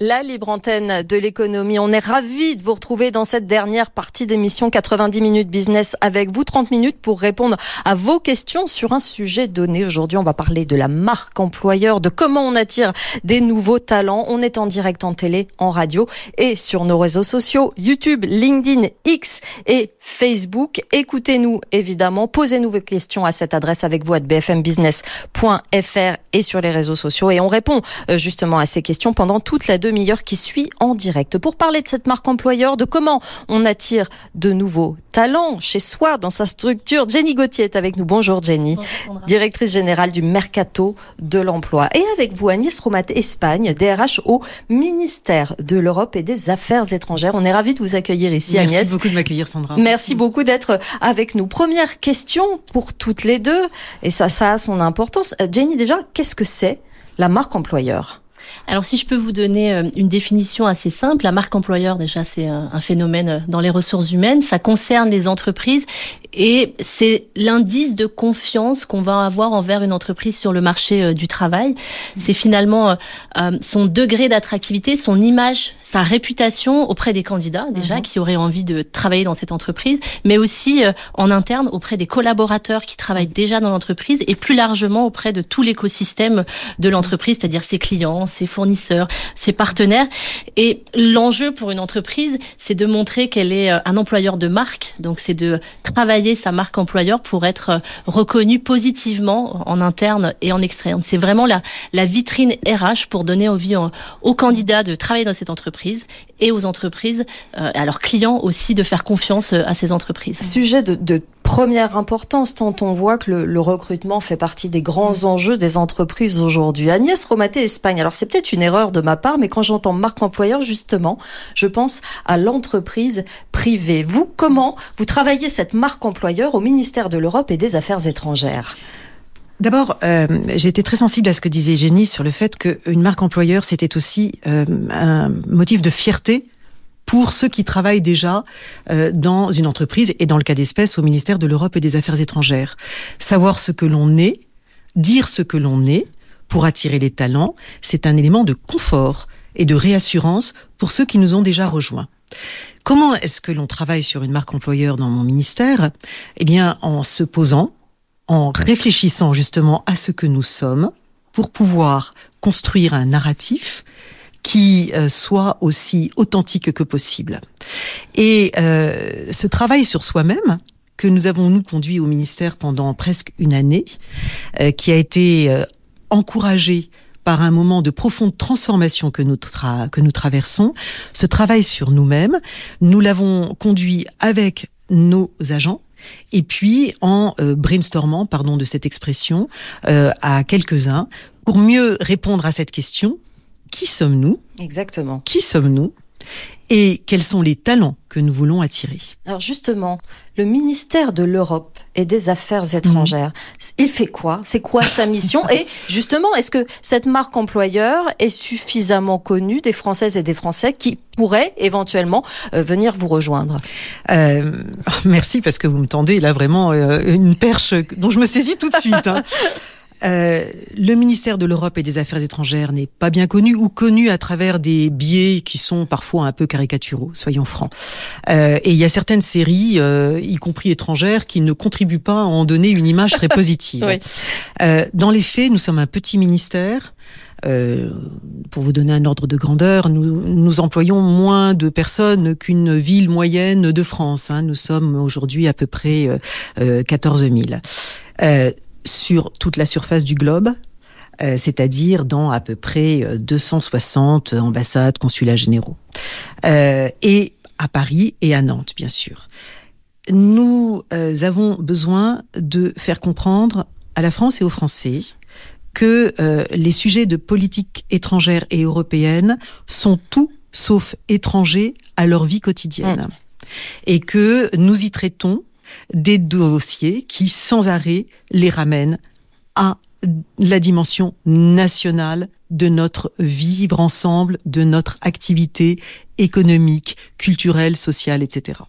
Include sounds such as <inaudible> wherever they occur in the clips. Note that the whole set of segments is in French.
La libre antenne de l'économie. On est ravis de vous retrouver dans cette dernière partie d'émission 90 minutes business avec vous. 30 minutes pour répondre à vos questions sur un sujet donné. Aujourd'hui, on va parler de la marque employeur, de comment on attire des nouveaux talents. On est en direct en télé, en radio et sur nos réseaux sociaux YouTube, LinkedIn, X et Facebook. Écoutez-nous évidemment. Posez-nous vos questions à cette adresse avec vous à bfmbusiness.fr et sur les réseaux sociaux. Et on répond euh, justement à ces questions pendant toute la demi-heure qui suit en direct. Pour parler de cette marque employeur, de comment on attire de nouveaux talents chez soi, dans sa structure, Jenny Gauthier est avec nous. Bonjour Jenny, directrice générale du Mercato de l'Emploi. Et avec vous Agnès Romat Espagne, DRH au ministère de l'Europe et des Affaires étrangères. On est ravis de vous accueillir ici Merci Agnès. Merci beaucoup de m'accueillir Sandra. Merci beaucoup d'être avec nous. Première question pour toutes les deux, et ça, ça a son importance. Jenny, déjà, qu'est-ce que c'est la marque employeur? Alors si je peux vous donner euh, une définition assez simple, la marque employeur déjà c'est un phénomène euh, dans les ressources humaines, ça concerne les entreprises et c'est l'indice de confiance qu'on va avoir envers une entreprise sur le marché euh, du travail. C'est finalement son degré d'attractivité, son image, sa réputation auprès des candidats déjà mhm. qui auraient envie de travailler dans cette entreprise, mais aussi en interne auprès des collaborateurs qui travaillent déjà dans l'entreprise et plus largement auprès de tout l'écosystème de l'entreprise, c'est-à-dire ses clients, ses fournisseurs, ses partenaires. Et l'enjeu pour une entreprise, c'est de montrer qu'elle est euh, un employeur de marque. Donc, c'est de travailler sa marque employeur pour être euh, reconnue positivement en interne et en externe. C'est vraiment la, la vitrine RH pour donner envie aux candidats de travailler dans cette entreprise et aux entreprises, euh, à leurs clients aussi, de faire confiance à ces entreprises. Sujet de première importance tant on voit que le, recrutement fait partie des grands mm. enjeux des entreprises aujourd'hui. Agnès Romaté Espagne. Alors c'est peut-être une erreur de ma part, mais quand j'entends marque employeur, justement, je pense à l'entreprise privée. Vous, comment vous travaillez cette marque employeur au ministère de l'Europe et des Affaires étrangères? D'abord, euh, j'ai été très sensible à ce que disait Génie sur le fait qu'une marque employeur, c'était aussi euh, un motif de fierté pour ceux qui travaillent déjà euh, dans une entreprise et dans le cas d'espèce au ministère de l'Europe et des Affaires étrangères. Savoir ce que l'on est, dire ce que l'on est pour attirer les talents, c'est un élément de confort et de réassurance pour ceux qui nous ont déjà rejoints. Comment est-ce que l'on travaille sur une marque employeur dans mon ministère? Eh bien, en se posant, en réfléchissant justement à ce que nous sommes, pour pouvoir construire un narratif qui euh, soit aussi authentique que possible. Et euh, ce travail sur soi-même, que nous avons nous conduit au ministère pendant presque une année, euh, qui a été encouragé par un moment de profonde transformation que nous, que nous traversons, ce travail sur nous-mêmes, nous l'avons conduit avec nos agents, et puis en brainstormant, pardon de cette expression, à quelques-uns, pour mieux répondre à cette question, qui sommes-nous Exactement. Qui sommes-nous et quels sont les talents que nous voulons attirer. Alors justement, le ministère de l'Europe et des Affaires étrangères, mmh. il fait quoi? C'est quoi sa <laughs> mission? Et justement, est-ce que cette marque employeur est suffisamment connue des Françaises et des Français qui pourraient éventuellement euh, venir vous rejoindre? Euh, <laughs> Merci parce que vous me tendez là vraiment euh, une perche dont je me saisis tout de suite. Hein. <laughs> Euh, le ministère de l'Europe et des Affaires étrangères n'est pas bien connu ou connu à travers des biais qui sont parfois un peu caricaturaux, soyons francs. Euh, et il y a certaines séries, euh, y compris étrangères, qui ne contribuent pas à en donner une image très positive. <laughs> dans les faits, nous sommes un petit ministère. pour vous donner un ordre de grandeur, nous, nous employons moins de personnes qu'une ville moyenne de France. Hein. Nous sommes aujourd'hui à peu près 14 000 sur toute la surface du globe, euh, c'est-à-dire dans à peu près 260 euh, ambassades, consulats généraux, euh, et à Paris et à Nantes, bien sûr. Nous avons besoin de faire comprendre à la France et aux Français que les sujets de politique étrangère et européenne sont tout sauf étrangers à leur vie quotidienne. Mmh. Et que nous y traitons des dossiers qui, sans arrêt, les ramènent à la dimension nationale de notre vivre ensemble, de notre activité économique, culturelle, sociale, etc.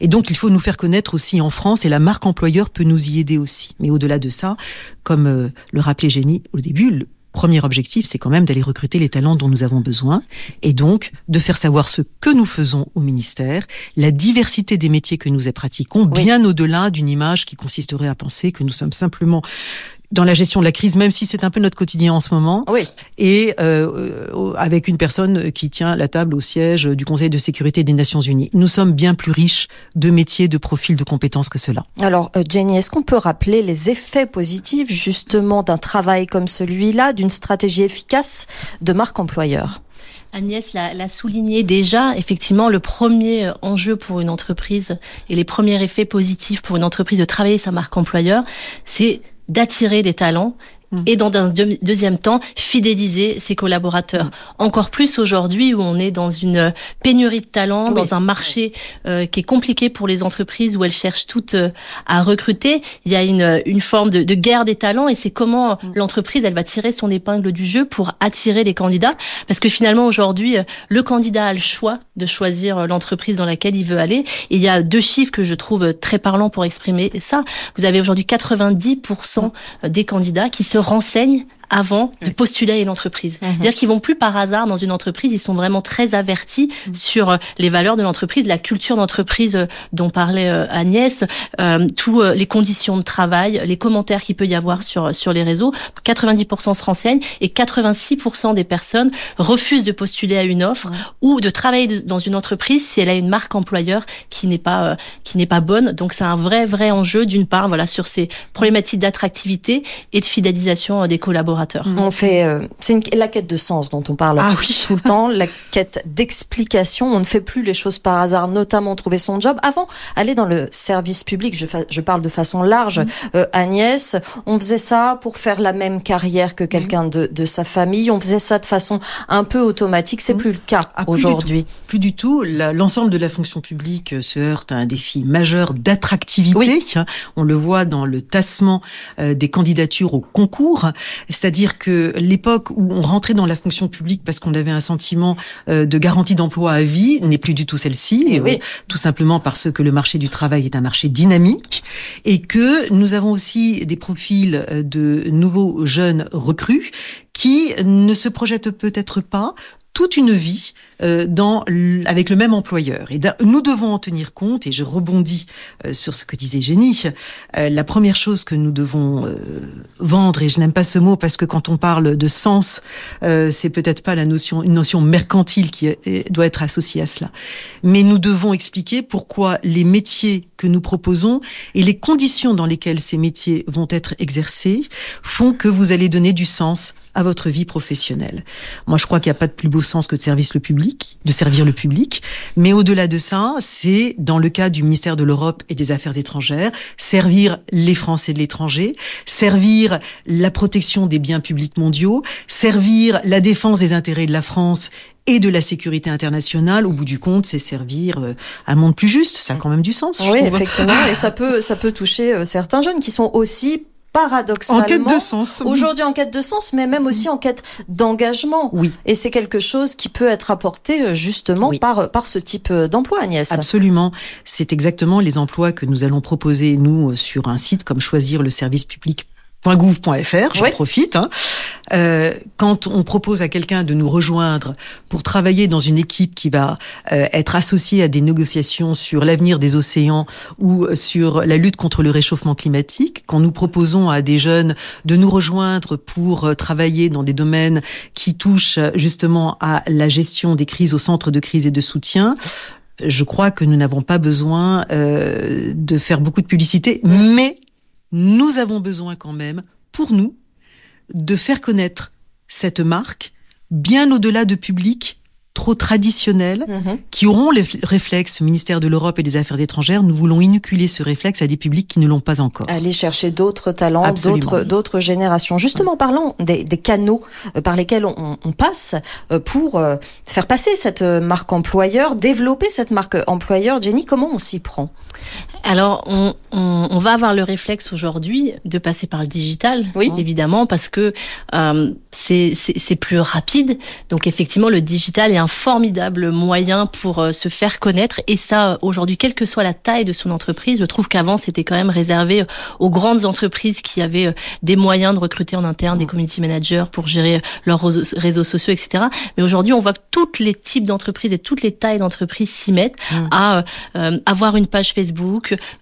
Et donc, il faut nous faire connaître aussi en France, et la marque employeur peut nous y aider aussi. Mais au-delà de ça, comme euh, le rappelait Génie au début, premier objectif, c'est quand même d'aller recruter les talents dont nous avons besoin, et donc de faire savoir ce que nous faisons au ministère, la diversité des métiers que nous pratiquons, bien au-delà d'une image qui consisterait à penser que nous sommes simplement dans la gestion de la crise, même si c'est un peu notre quotidien en ce moment. Oui. Et euh, euh, avec une personne qui tient la table au siège du Conseil de sécurité des Nations Unies. Nous sommes bien plus riches de métiers, de profils, de compétences que cela. Alors, euh, Jenny, est-ce qu'on peut rappeler les effets positifs justement d'un travail comme celui-là, d'une stratégie efficace de marque employeur? Agnès l'a souligné déjà, effectivement, le premier enjeu pour une entreprise et les premiers effets positifs pour une entreprise de travailler sa marque employeur, c'est d'attirer des talents Mm. et dans un deuxième temps, fidéliser ses collaborateurs. Mm. Encore plus aujourd'hui où on est dans une pénurie de talents, dans un marché euh, qui est compliqué pour les entreprises où elles cherchent toutes euh, à recruter. Il y a une, une forme de, de guerre des talents et c'est comment mm. l'entreprise elle va tirer son épingle du jeu pour attirer les candidats. Parce que finalement aujourd'hui, euh, le candidat a le choix de choisir l'entreprise dans laquelle il veut aller. Et il y a deux chiffres que je trouve très parlants pour exprimer ça. Vous avez aujourd'hui 90% des candidats qui se renseigne avant de postuler à une entreprise. Mhm. C'est-à-dire qu'ils vont plus par hasard dans une entreprise, ils sont vraiment très avertis mhm. sur euh, les valeurs de l'entreprise, la culture d'entreprise euh, dont parlait euh, Agnès, euh, tous les conditions de travail, les commentaires qu'il peut y avoir sur sur les réseaux. 90% se renseignent et 86% des personnes refusent de postuler à une offre ou de travailler dans une entreprise si elle a une marque employeur qui n'est pas qui n'est pas bonne. Donc c'est un vrai vrai enjeu d'une part voilà sur ces problématiques d'attractivité et de fidélisation des collaborateurs. On fait, euh, c'est la quête de sens dont on parle ah <laughs> tout le temps, la quête d'explication. On ne fait plus les choses par hasard, notamment trouver son job. Avant, aller dans le service public, je, je parle de façon large, mm. euh, Agnès, on faisait ça pour faire la même carrière que quelqu'un de, de, sa famille. On faisait ça de façon un peu automatique. C'est mm. plus le cas ah, aujourd'hui. Plus du tout. L'ensemble de la fonction publique se heurte à un défi majeur d'attractivité. On le voit dans le tassement euh, des candidatures au concours. C'est-à-dire que l'époque où on rentrait dans la fonction publique parce qu'on avait un sentiment euh, de garantie d'emploi à vie n'est plus du tout celle-ci, eh oui. tout simplement parce que le marché du travail est un marché dynamique et que nous avons aussi des profils euh, de nouveaux jeunes recrues qui ne se projettent peut-être pas toute une vie euh, dans, avec le même employeur. Et nous devons en tenir compte, et je rebondis euh, sur ce que disait Génie, euh, la première chose que nous devons vendre, et je n'aime pas ce mot parce que quand on parle de sens, c'est peut-être pas la notion, une notion mercantile qui doit être associée à cela. Mais nous devons expliquer pourquoi les métiers que nous proposons et les conditions dans lesquelles ces métiers vont être exercés font que vous allez donner du sens à votre vie professionnelle. Moi, je crois qu'il n'y a pas de plus beau sens que de servir le public, de servir le public. Mais au-delà de ça, c'est dans le cas du ministère de l'Europe et des Affaires étrangères, servir les Français de l'étranger, servir la protection des biens publics mondiaux, servir la défense des intérêts de la France et de la sécurité internationale, au bout du compte, c'est servir euh, un monde plus juste. Ça a quand même du sens. Oui, effectivement, et ça <laughs> peut, ça peut toucher euh, certains jeunes qui sont aussi paradoxalement en quête de sens. Aujourd'hui en quête de sens, mais même aussi en quête d'engagement. Oui. Et c'est quelque chose qui peut être apporté euh, justement par par ce type euh, d'emploi, Agnès. Absolument. C'est exactement les emplois que nous allons proposer nous sur un site comme choisir le service public .gouv.fr, j'en profite. Hein. Euh, quand on propose à quelqu'un de nous rejoindre pour travailler dans une équipe qui va euh, être associée à des négociations sur l'avenir des océans ou sur la lutte contre le réchauffement climatique, quand nous proposons à des jeunes de nous rejoindre pour euh, travailler dans des domaines qui touchent justement à la gestion des crises au centre de crise et de soutien, je crois que nous n'avons pas besoin euh, de faire beaucoup de publicité, mais nous avons besoin quand même, pour nous, de faire connaître cette marque bien au-delà de public trop traditionnels Mhm. qui auront les réflexes ministère de l'Europe et des Affaires étrangères. Nous voulons inoculer ce réflexe à des publics qui ne l'ont pas encore. Aller chercher d'autres talents, d'autres d'autres générations. Justement, parlons des, des canaux euh, par lesquels on, on passe euh, pour euh, faire passer cette marque employeur, développer cette marque employeur. Jenny, comment on s'y prend? Alors, on, on, on va avoir le réflexe aujourd'hui de passer par le digital, Oui. évidemment, parce que euh, c'est plus rapide. Donc, effectivement, le digital est un formidable moyen pour euh, se faire connaître. Et ça, aujourd'hui, quelle que soit la taille de son entreprise, je trouve qu'avant, c'était quand même réservé aux grandes entreprises qui avaient euh, des moyens de recruter en interne des community managers pour gérer leurs réseaux, réseaux sociaux, etc. Mais aujourd'hui, on voit que tous les types d'entreprises et toutes les tailles d'entreprises s'y mettent à euh, euh, avoir une page Facebook,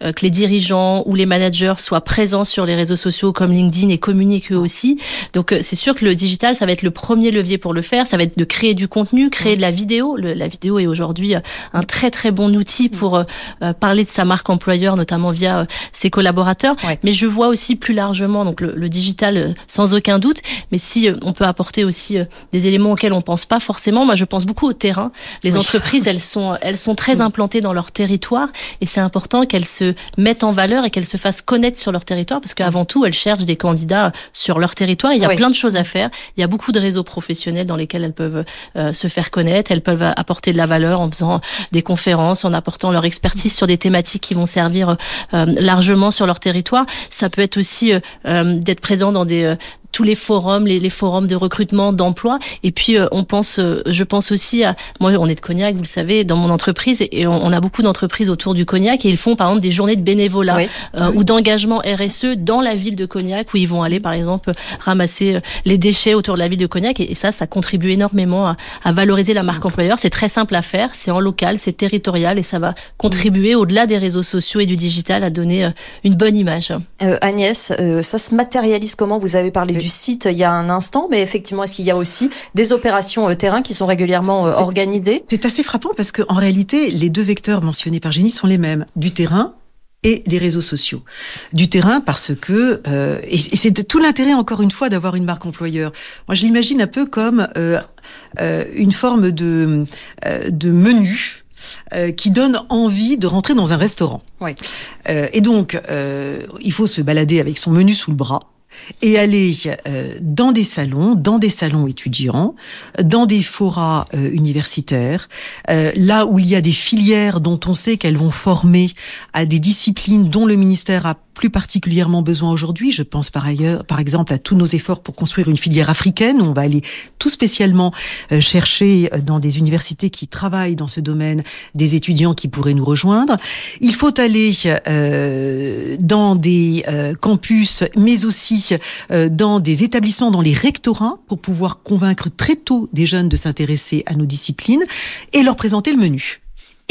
euh, que les dirigeants ou les managers soient présents sur les réseaux sociaux comme LinkedIn et communiquent eux aussi. Donc euh, c'est sûr que le digital, ça va être le premier levier pour le faire. Ça va être de créer du contenu, créer de la vidéo. Le- la vidéo est aujourd'hui euh, un très très bon outil pour euh, parler de sa marque employeur, notamment via ses collaborateurs. Ouais. Mais je vois aussi plus largement donc le, le digital sans aucun doute. Mais si on peut apporter aussi des éléments auxquels on pense pas forcément, moi je pense beaucoup au terrain. Les Oui. entreprises, elles sont elles sont très implantées dans leur territoire et c'est important qu'elles se mettent en valeur et qu'elles se fassent connaître sur leur territoire parce qu'avant tout, elles cherchent des candidats sur leur territoire. Il y a Oui. plein de choses à faire. Il y a beaucoup de réseaux professionnels dans lesquels elles peuvent euh, se faire connaître. Elles peuvent apporter de la valeur en faisant des conférences, en apportant leur expertise sur des thématiques qui vont servir euh, largement sur leur territoire. Ça peut être aussi euh, d'être présent dans des tous les forums, les, les forums de recrutement, d'emploi. Et puis euh, on pense, euh, je pense aussi à, moi on est de Cognac, vous le savez, dans mon entreprise, et on, on a beaucoup d'entreprises autour du Cognac, et ils font par exemple des journées de bénévolat Oui. euh, ou d'engagement RSE dans la ville de Cognac, où ils vont aller par exemple ramasser les déchets autour de la ville de Cognac, et, et ça, ça contribue énormément à, à valoriser la marque employeur. C'est très simple à faire, c'est en local, c'est territorial, et ça va contribuer au-delà des réseaux sociaux et du digital à donner une bonne image. Euh, Agnès, euh, ça se matérialise comment? Vous avez parlé du site il y a un instant, mais effectivement, est-ce qu'il y a aussi des opérations euh, terrain qui sont régulièrement euh, organisées? C'est assez frappant parce qu'en réalité, les deux vecteurs mentionnés par Génie sont les mêmes, du terrain et des réseaux sociaux. Du terrain parce que, euh, et, c'est tout l'intérêt encore une fois d'avoir une marque employeur. Moi, je l'imagine un peu comme euh, euh, une forme de, de menu qui donne envie de rentrer dans un restaurant. Oui. Et donc, il faut se balader avec son menu sous le bras et aller euh, dans des salons, dans des salons étudiants, dans des forats euh, universitaires, euh, là où il y a des filières dont on sait qu'elles vont former à des disciplines dont le ministère a plus particulièrement besoin aujourd'hui. Je pense par ailleurs, par exemple, à tous nos efforts pour construire une filière africaine. On va aller tout spécialement euh, chercher euh, dans des universités qui travaillent dans ce domaine des étudiants qui pourraient nous rejoindre. Il faut aller euh, dans des campus, mais aussi dans des établissements, dans les rectorats, pour pouvoir convaincre très tôt des jeunes de s'intéresser à nos disciplines et leur présenter le menu.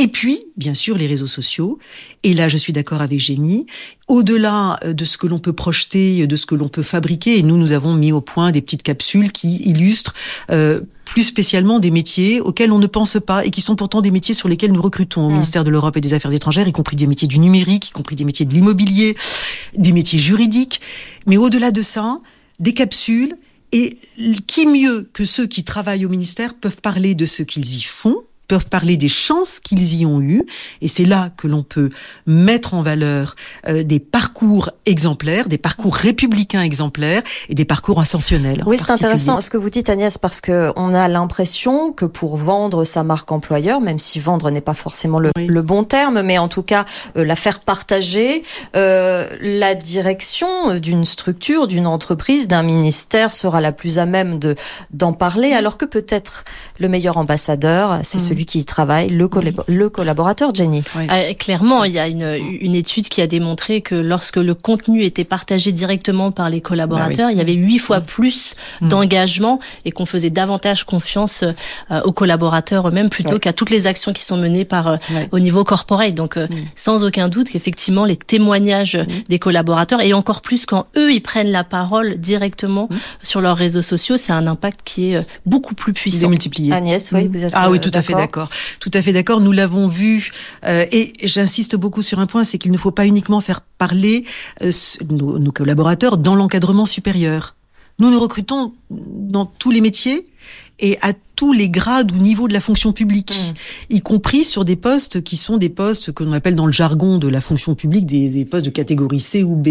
Et puis, bien sûr, les réseaux sociaux. Et là, je suis d'accord avec Génie. Au-delà euh, de ce que l'on peut projeter, de ce que l'on peut fabriquer, et nous, nous avons mis au point des petites capsules qui illustrent euh, plus spécialement des métiers auxquels on ne pense pas et qui sont pourtant des métiers sur lesquels nous recrutons au Mm. ministère de l'Europe et des Affaires étrangères, y compris des métiers du numérique, y compris des métiers de l'immobilier, des métiers juridiques. Mais au-delà de ça, des capsules. Et qui mieux que ceux qui travaillent au ministère peuvent parler de ce qu'ils y font peuvent parler des chances qu'ils y ont eues, et c'est là que l'on peut mettre en valeur euh, des parcours exemplaires, des parcours républicains exemplaires et des parcours ascensionnels. en Oui, c'est intéressant ce que vous dites Agnès parce que on a l'impression que pour vendre sa marque employeur, même si vendre n'est pas forcément le, Oui. le bon terme, mais en tout cas euh, la faire partager, euh, la direction d'une structure, d'une entreprise, d'un ministère sera la plus à même de d'en parler, alors que peut-être le meilleur ambassadeur, c'est Mm. celui qui y travaille, le, collab- le collaborateur, Jenny. Euh, clairement, il y a une, une étude qui a démontré que lorsque le contenu était partagé directement par les collaborateurs, il y avait huit fois plus Mm. d'engagement et qu'on faisait davantage confiance euh, aux collaborateurs eux-mêmes plutôt qu'à toutes les actions qui sont menées par euh, au niveau corporate. Donc, euh, Mm. sans aucun doute qu'effectivement, les témoignages des collaborateurs et encore plus quand eux ils prennent la parole directement Mm. sur leurs réseaux sociaux, c'est un impact qui est beaucoup plus puissant. Démultiplié. Agnès, oui, Mm. vous êtes Ah oui, tout à fait d'accord d'accord. Tout à fait d'accord. Nous l'avons vu, euh, et j'insiste beaucoup sur un point, c'est qu'il ne faut pas uniquement faire parler euh, nos, nos collaborateurs dans l'encadrement supérieur. Nous nous recrutons dans tous les métiers. et à tous les grades ou niveaux de la fonction publique, mm. y compris sur des postes qui sont des postes que l'on appelle dans le jargon de la fonction publique des, des postes de catégorie C ou B.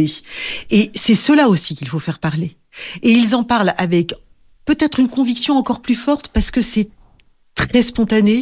Et c'est cela aussi qu'il faut faire parler. Et ils en parlent avec peut-être une conviction encore plus forte parce que c'est très spontané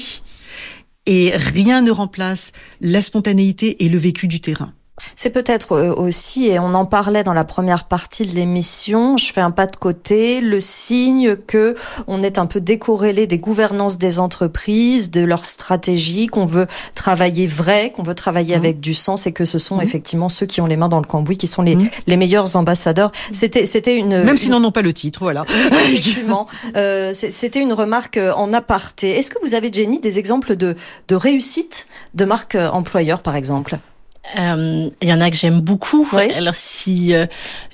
et rien ne remplace la spontanéité et le vécu du terrain. C'est peut-être euh, aussi, et on en parlait dans la première partie de l'émission, je fais un pas de côté, le signe que on est un peu décorrélé des gouvernances des entreprises, de leur stratégie, qu'on veut travailler vrai, qu'on veut travailler mmh. avec du sens et que ce sont mmh. effectivement ceux qui ont les mains dans le cambouis qui sont les, mmh. les meilleurs ambassadeurs. C'était, c'était une... Même s'ils n'en ont pas le titre, voilà. <laughs> Effectivement. Euh, c'était une remarque euh, en aparté. Est-ce que vous avez, Jenny, des exemples de, de réussite de marques employeurs, par exemple? Euh, il y en a que j'aime beaucoup. Alors si euh,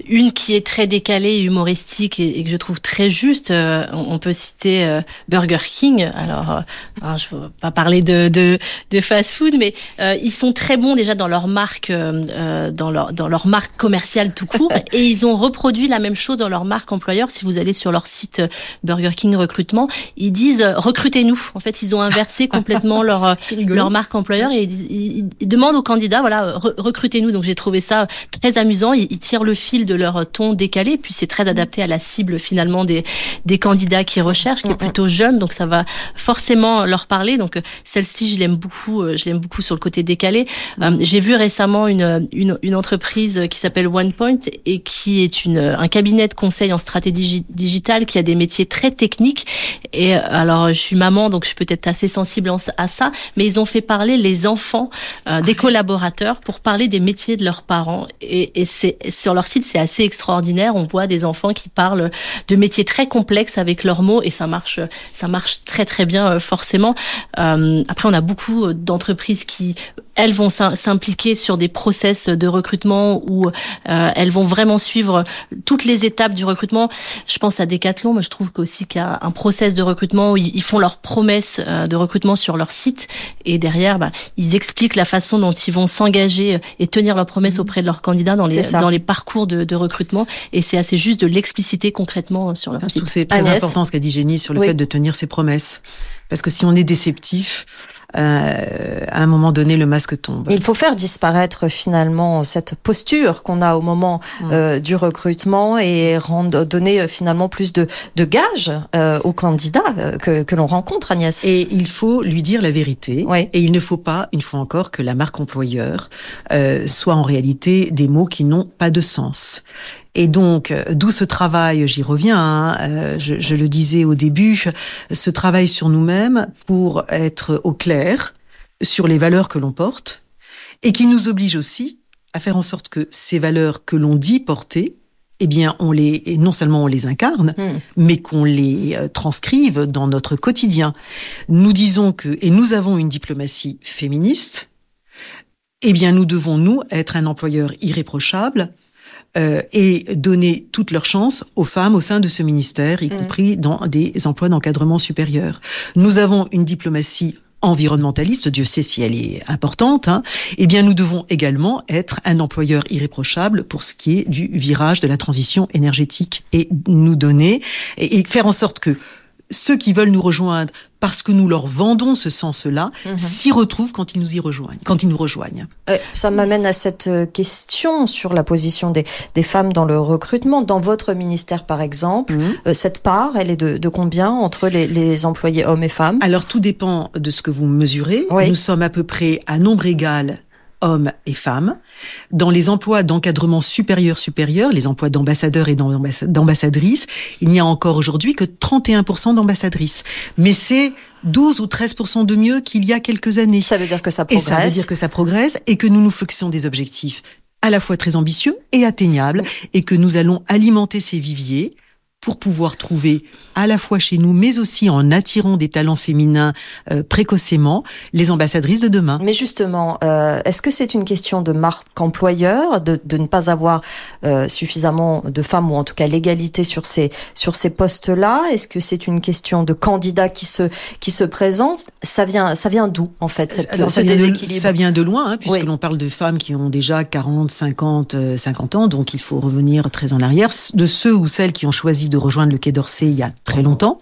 une qui est très décalée, humoristique et, que je trouve très juste, euh, on, peut citer Burger King. Alors, je ne veux pas parler de, de, de fast-food, mais ils sont très bons déjà dans leur marque, dans leur dans leur marque commerciale tout court, <laughs> et ils ont reproduit la même chose dans leur marque employeur. Si vous allez sur leur site Burger King recrutement, ils disent recrutez-nous. En fait, ils ont inversé <laughs> complètement leur leur marque employeur et ils, ils demandent aux candidats, voilà recrutez-nous. Donc j'ai trouvé ça très amusant. Ils, tirent le fil de leur ton décalé, puis c'est très adapté à la cible finalement des, des candidats qui recherchent, qui est plutôt jeune, donc ça va forcément leur parler. Donc celle-ci, je l'aime beaucoup, euh, je l'aime beaucoup sur le côté décalé. Euh, j'ai vu récemment une, une, une entreprise qui s'appelle OnePoint et qui est une, un cabinet de conseil en stratégie digitale qui a des métiers très techniques. Et alors je suis maman, donc je suis peut-être assez sensible à ça, mais ils ont fait parler les enfants euh, des collaborateurs pour parler des métiers de leurs parents. Et, sur leur site, c'est assez extraordinaire. On voit des enfants qui parlent de métiers très complexes avec leurs mots et ça marche, très très bien euh, forcément. Euh, après, on a beaucoup d'entreprises qui elles vont s'impliquer sur des process de recrutement où euh, elles vont vraiment suivre toutes les étapes du recrutement. Je pense à Decathlon, mais je trouve qu'aussi qu'il y a un process de recrutement où ils font leurs promesses euh, de recrutement sur leur site et derrière, bah, ils expliquent la façon dont ils vont s'engager et tenir leurs promesses auprès de leurs candidats dans les dans les parcours de, de recrutement. Et c'est assez juste de l'expliciter concrètement sur leur site. C'est très important ce qu'a dit Génie sur le fait de tenir ses promesses. Parce que si on est déceptif, euh, à un moment donné, le masque tombe. Il faut faire disparaître finalement cette posture qu'on a au moment mm. euh, du recrutement et rendre, donner euh, finalement plus de, de gages euh, aux candidats euh, que, que l'on rencontre, Agnès. Et il faut lui dire la vérité. Oui. Et il ne faut pas, une fois encore, que la marque employeur soit en réalité des mots qui n'ont pas de sens. Et donc, euh, d'où ce travail, j'y reviens, hein, euh, je, je, le disais au début, ce travail sur nous-mêmes pour être au clair sur les valeurs que l'on porte et qui nous oblige aussi à faire en sorte que ces valeurs que l'on dit porter, eh bien, on les, non seulement on les incarne, mmh. mais qu'on les euh, transcrive dans notre quotidien. Nous disons que, et nous avons une diplomatie féministe, eh bien, nous devons, nous, être un employeur irréprochable, euh, et donner toutes leurs chances aux femmes au sein de ce ministère, y mmh. compris dans des emplois d'encadrement supérieur. Nous avons une diplomatie environnementaliste, Dieu sait si elle est importante, hein, eh bien nous devons également être un employeur irréprochable pour ce qui est du virage de la transition énergétique et nous donner et faire en sorte que ceux qui veulent nous rejoindre parce que nous leur vendons ce sens-là, mhm. s'y retrouvent quand ils nous y rejoignent, quand ils nous rejoignent. Euh, ça m'amène à cette euh, question sur la position des, des, femmes dans le recrutement. Dans votre ministère, par exemple, mhm. euh, cette part, elle est de, de combien entre les, les, employés hommes et femmes? Alors tout dépend de ce que vous mesurez. Nous sommes à peu près à nombre égal hommes et femmes. Dans les emplois d'encadrement supérieur supérieur, les emplois d'ambassadeurs et d'ambassadrices, il n'y a encore aujourd'hui que 31% d'ambassadrices. Mais c'est 12 ou 13% de mieux qu'il y a quelques années. Ça veut dire que ça progresse. Et ça veut dire que ça progresse et que nous nous fixons des objectifs à la fois très ambitieux et atteignables et que nous allons alimenter ces viviers pour pouvoir trouver à la fois chez nous, mais aussi en attirant des talents féminins euh, précocement, les ambassadrices de demain. Mais justement, euh, est-ce que c'est une question de marque employeur, de, de ne pas avoir euh, suffisamment de femmes ou en tout cas l'égalité sur ces sur ces postes-là. Est-ce que c'est une question de candidats qui se qui se présentent? Ça vient ça vient d'où en fait cette, Alors, ce ça déséquilibre de, Ça vient de loin, hein, puisque l'on parle de femmes qui ont déjà 40, 50, 50 ans, donc il faut revenir très en arrière. De ceux ou celles qui ont choisi de rejoindre le Quai d'Orsay il y a très longtemps.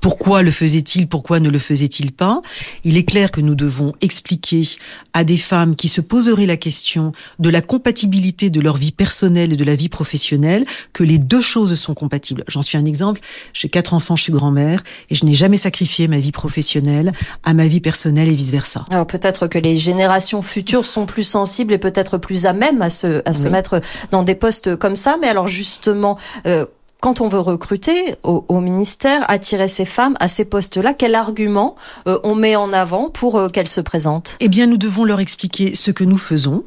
Pourquoi le faisait-il? Pourquoi ne le faisait-il pas? Il est clair que nous devons expliquer à des femmes qui se poseraient la question de la compatibilité de leur vie personnelle et de la vie professionnelle que les deux choses sont compatibles. J'en suis un exemple. J'ai quatre enfants, je suis grand-mère et je n'ai jamais sacrifié ma vie professionnelle à ma vie personnelle et vice versa. Alors peut-être que les générations futures sont plus sensibles et peut-être plus à même à se à se mettre dans des postes comme ça. Mais alors justement. Euh, quand on veut recruter au, ministère, attirer ces femmes à ces postes-là, quel argument euh, on met en avant pour euh, qu'elles se présentent? Eh bien, nous devons leur expliquer ce que nous faisons,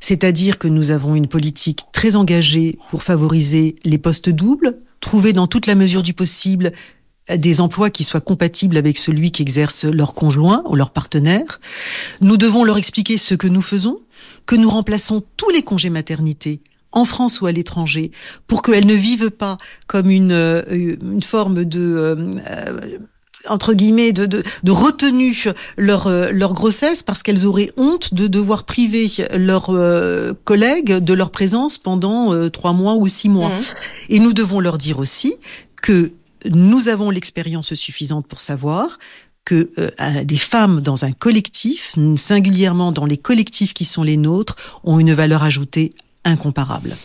c'est-à-dire que nous avons une politique très engagée pour favoriser les postes doubles, trouver dans toute la mesure du possible des emplois qui soient compatibles avec celui qu'exerce leur conjoint ou leur partenaire. Nous devons leur expliquer ce que nous faisons, que nous remplaçons tous les congés maternité en France ou à l'étranger, pour qu'elles ne vivent pas comme une, euh, forme de... Euh, entre guillemets de, de, de retenue leur euh, leur grossesse parce qu'elles auraient honte de devoir priver leurs collègues de leur présence pendant trois mois ou six mois. Mmh. Et nous devons leur dire aussi que nous avons l'expérience suffisante pour savoir que euh, des femmes dans un collectif, singulièrement dans les collectifs qui sont les nôtres, ont une valeur ajoutée incomparable.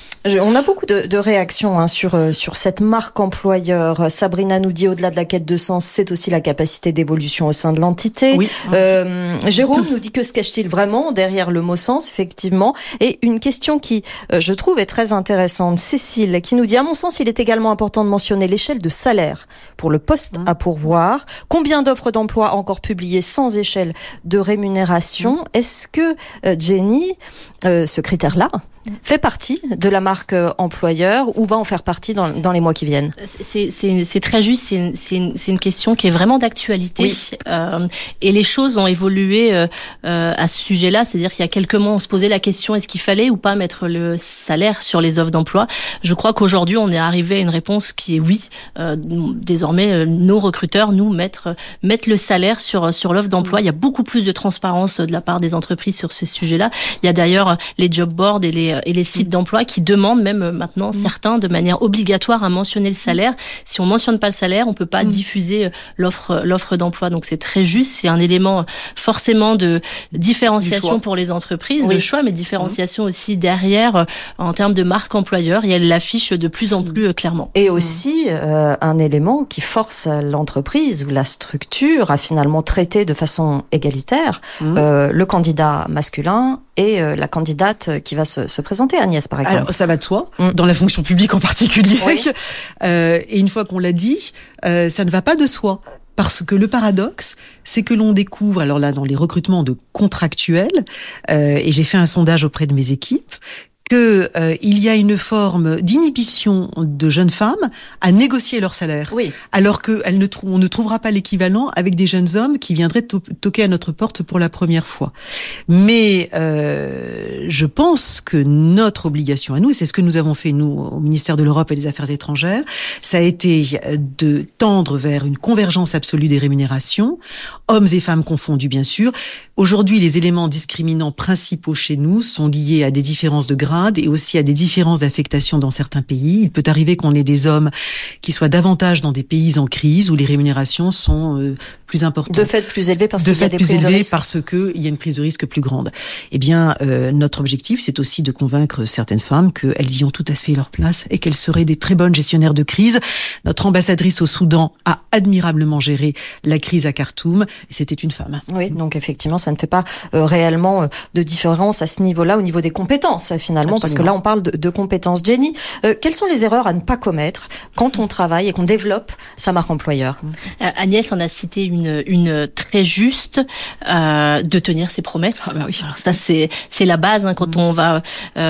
On a beaucoup de, de réactions hein, sur euh, sur cette marque employeur. Sabrina nous dit au-delà de la quête de sens, c'est aussi la capacité d'évolution au sein de l'entité. Oui. Euh, Jérôme nous dit que se cache-t-il vraiment derrière le mot sens, effectivement? Et une question qui, euh, je trouve, est très intéressante. Cécile qui nous dit, à mon sens, il est également important de mentionner l'échelle de salaire pour le poste à pourvoir. Combien d'offres d'emploi encore publiées sans échelle de rémunération? Est-ce que euh, ce critère-là fait partie de la marque euh, employeur ou va en faire partie dans, dans les mois qui viennent? C'est très juste, c'est une, une, question qui est vraiment d'actualité. Euh, et les choses ont évolué euh, à ce sujet-là, c'est-à-dire qu'il y a quelques mois, on se posait la question est-ce qu'il fallait ou pas mettre le salaire sur les offres d'emploi? Je crois qu'aujourd'hui, on est arrivé à une réponse qui est oui. Euh, désormais, nos recruteurs, nous, mettre, mettre le salaire sur, sur l'offre d'emploi. Il y a beaucoup plus de transparence de la part des entreprises sur ce sujet-là. Il y a d'ailleurs les job boards et les euh, et les sites d'emploi qui demandent même euh, maintenant mm. certains de manière obligatoire à mentionner le salaire. Si on mentionne pas le salaire, on peut pas mm. diffuser euh, l'offre l'offre d'emploi. Donc c'est très juste, c'est un élément forcément de différenciation pour les entreprises, de choix, mais différenciation mm. aussi derrière en termes de marque employeur et elle l'affiche de plus en plus clairement. Et aussi un élément qui force l'entreprise ou la structure à finalement traiter de façon égalitaire le candidat masculin et la candidate qui va se, se présenter, Agnès, par exemple. Alors, ça va de soi, mm. dans la fonction publique en particulier. <laughs> Euh, et une fois qu'on l'a dit, euh, ça ne va pas de soi. Parce que le paradoxe, c'est que l'on découvre, alors là, dans les recrutements de contractuels, euh, et j'ai fait un sondage auprès de mes équipes, que euh, il y a une forme d'inhibition de jeunes femmes à négocier leur salaire. Oui. Alors que ne on ne trouvera pas l'équivalent avec des jeunes hommes qui viendraient toquer à notre porte pour la première fois. Mais euh, je pense que notre obligation à nous, et c'est ce que nous avons fait nous au ministère de l'Europe et des Affaires étrangères, ça a été de tendre vers une convergence absolue des rémunérations, hommes et femmes confondus bien sûr. Aujourd'hui, les éléments discriminants principaux chez nous sont liés à des différences de grade et aussi à des différences d'affectation dans certains pays. Il peut arriver qu'on ait des hommes qui soient davantage dans des pays en crise où les rémunérations sont euh, plus importantes. De fait plus élevées parce qu'il y a des plus élevées parce qu'il y a une prise de risque plus grande. Eh bien, euh, notre objectif, c'est aussi de convaincre certaines femmes qu'elles y ont tout à fait leur place et qu'elles seraient des très bonnes gestionnaires de crise. Notre ambassadrice au Soudan a admirablement géré la crise à Khartoum et c'était une femme. Oui, donc effectivement, ça ne fait pas euh, réellement de différence à ce niveau-là, au niveau des compétences finalement parce que là, on parle de, compétences. Jenny, euh, quelles sont les erreurs à ne pas commettre quand on travaille et qu'on développe sa marque employeur? Euh, Agnès en a cité une, une très juste euh, de tenir ses promesses. Ah bah oui. ça, c'est c'est la base hein, quand mm. on va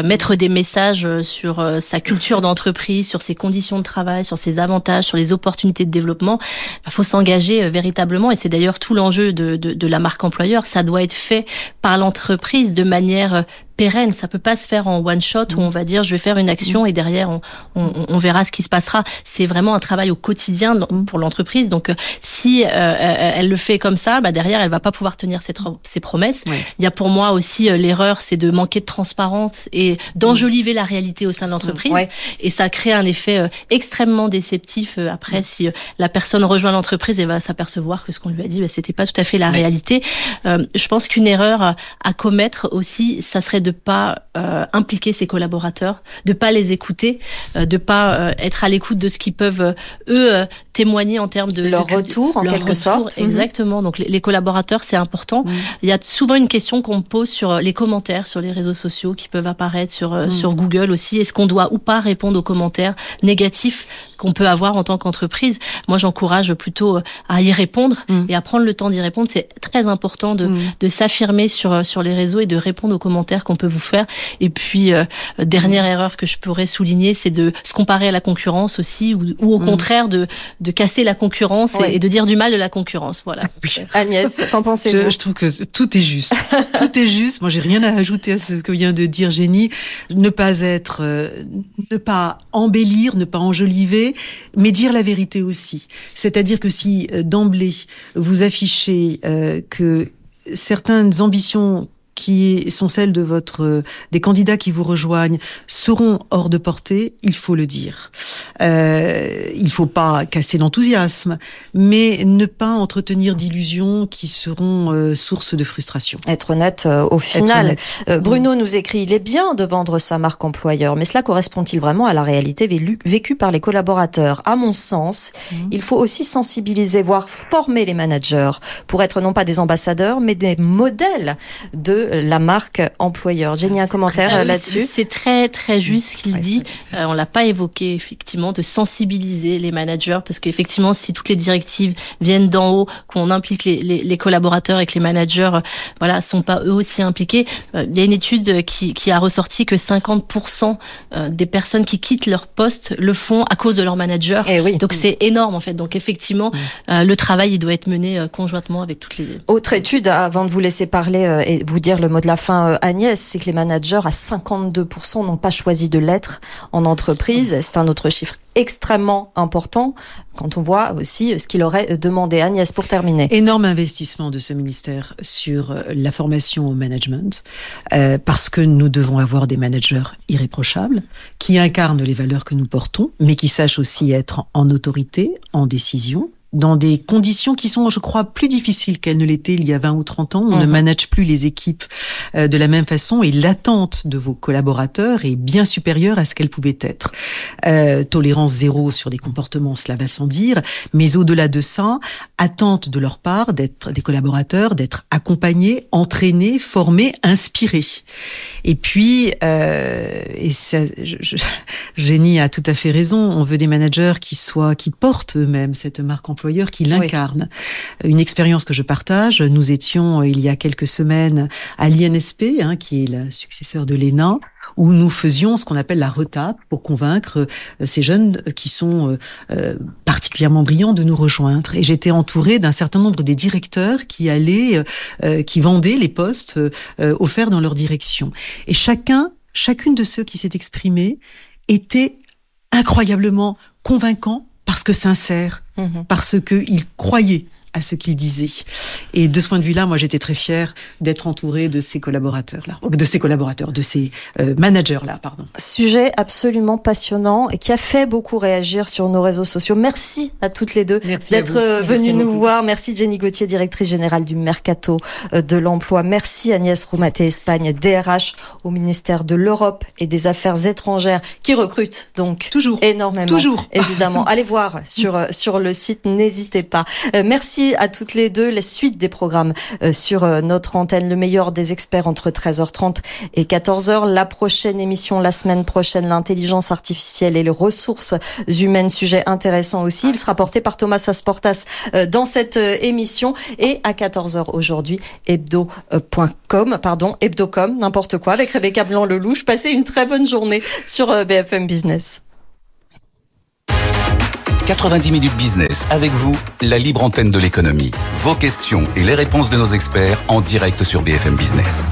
mettre des messages sur sa culture d'entreprise, sur ses conditions de travail, sur ses avantages, sur les opportunités de développement. Il bah, faut s'engager véritablement et c'est d'ailleurs tout l'enjeu de, de, de la marque employeur. Ça doit être fait par l'entreprise de manière pérenne. Ça peut pas se faire en one shot où on va dire je vais faire une action et derrière on, on, on verra ce qui se passera. C'est vraiment un travail au quotidien pour l'entreprise. Donc euh, si euh, elle le fait comme ça, bah derrière elle va pas pouvoir tenir ses, ses promesses. Il y a pour moi aussi l'erreur, c'est de manquer de transparence et d'enjoliver la réalité au sein de l'entreprise. Et ça crée un effet extrêmement déceptif après si la personne rejoint l'entreprise et va s'apercevoir que ce qu'on lui a dit, bah, c'était pas tout à fait la réalité. je pense qu'une erreur à commettre aussi, ça serait de pas euh, impliquer ses collaborateurs, de pas les écouter, euh, de pas euh, être à l'écoute de ce qu'ils peuvent eux témoigner en termes de leur retour en quelque sorte. Mhm. Exactement. Donc les, collaborateurs, c'est important. Mhm. Il y a souvent une question qu'on me pose sur les commentaires sur les réseaux sociaux qui peuvent apparaître sur mhm. sur Google aussi. Est-ce qu'on doit ou pas répondre aux commentaires négatifs qu'on peut avoir en tant qu'entreprise Moi, j'encourage plutôt à y répondre et à prendre le temps d'y répondre. C'est très important de, de s'affirmer sur sur les réseaux et de répondre aux commentaires qu'on peut vous faire. Et puis, euh, dernière erreur que je pourrais souligner, c'est de se comparer à la concurrence aussi, ou, au mm. contraire de, de casser la concurrence et, de dire du mal de la concurrence. Voilà. <laughs> Agnès, qu'en pensez-vous je, je, trouve que tout est juste. <laughs> tout est juste. Moi, j'ai rien à ajouter à ce que vient de dire Jenny. Ne pas être, euh, ne pas embellir, ne pas enjoliver, mais dire la vérité aussi. C'est-à-dire que si euh, d'emblée vous affichez que certaines ambitions qui sont celles de votre des candidats qui vous rejoignent seront hors de portée, il faut le dire. Euh, il faut pas casser l'enthousiasme, mais ne pas entretenir d'illusions qui seront euh, source de frustration. Être honnête euh, au final. Euh, Bruno nous écrit il est bien de vendre sa marque employeur, mais cela correspond-il vraiment à la réalité vécue par les collaborateurs? À mon sens, mmh. il faut aussi sensibiliser, voire former les managers pour être non pas des ambassadeurs, mais des modèles de la marque employeur. J'ai mis un commentaire euh, là-dessus? C'est très très juste ce qu'il dit. Euh, on l'a pas évoqué effectivement de sensibiliser les managers parce qu'effectivement si toutes les directives viennent d'en haut, qu'on implique les, les, les, collaborateurs et que les managers euh, voilà sont pas eux aussi impliqués. il y a une étude qui, qui a ressorti que 50% des personnes qui quittent leur poste le font à cause de leur manager. Et eh oui. Donc c'est énorme en fait. Donc effectivement le travail il doit être mené conjointement avec toutes les autre étude avant de vous laisser parler et vous dire le mot de la fin, euh, Agnès, c'est que les managers à 52% n'ont pas choisi de l'être en entreprise. C'est un autre chiffre extrêmement important quand on voit aussi ce qu'il aurait demandé. Agnès, pour terminer. Énorme investissement de ce ministère sur euh, la formation au management, euh, parce que nous devons avoir des managers irréprochables, qui incarnent les valeurs que nous portons, mais qui sachent aussi être en autorité, en décision, dans des conditions qui sont, je crois, plus difficiles qu'elles ne l'étaient il y a 20 ou 30 ans. On ne mhm. manage plus les équipes euh, de la même façon et l'attente de vos collaborateurs est bien supérieure à ce qu'elle pouvait être. Euh, tolérance zéro sur des comportements, cela va sans dire, mais au-delà de ça, attente de leur part d'être des collaborateurs, d'être accompagnés, entraînés, formés, inspirés. Et puis, euh, et ça, je, Génie <laughs> a tout à fait raison, on veut des managers qui soient, qui portent eux-mêmes cette marque employeur qui l'incarne. Une expérience que je partage. Nous étions il y a quelques semaines à l'INSP, hein, qui est la successeur de l'ENA, où nous faisions ce qu'on appelle la retape pour convaincre euh, ces jeunes qui sont euh, euh, particulièrement brillants de nous rejoindre. Et j'étais entourée d'un certain nombre des directeurs qui allaient, qui vendaient les postes offerts dans leur direction. Et chacun, chacune de ceux qui s'est exprimé était incroyablement convaincant parce que sincère, mhm. parce qu'il croyait à ce qu'il disait. Et de ce point de vue-là, moi, j'étais très fière d'être entourée de ces collaborateurs-là, de ces collaborateurs, de ces euh, managers-là, pardon. Sujet absolument passionnant et qui a fait beaucoup réagir sur nos réseaux sociaux. Merci à toutes les deux d'être euh, venues nous voir. Merci Jenny Gauthier, directrice générale du Mercato euh, de l'Emploi. Merci Agnès Roumaté Espagne, DRH au ministère de l'Europe et des Affaires étrangères, qui recrute donc toujours énormément. Toujours, évidemment. <laughs> Allez voir sur sur le site, n'hésitez pas. merci à toutes les deux. Les suites des programmes euh, sur euh, notre antenne, le meilleur des experts entre 13h30 et 14h. La prochaine émission la semaine prochaine, l'intelligence artificielle et les ressources humaines, sujet intéressant aussi. Il sera porté par Thomas Asportas euh, dans cette émission et à 14h aujourd'hui, hebdo.com, pardon, hebdocom, n'importe quoi, avec Rebecca Blanc-Lelouch. Passez une très bonne journée sur BFM Business. 90 minutes business avec vous, la libre antenne de l'économie. Vos questions et les réponses de nos experts en direct sur BFM Business.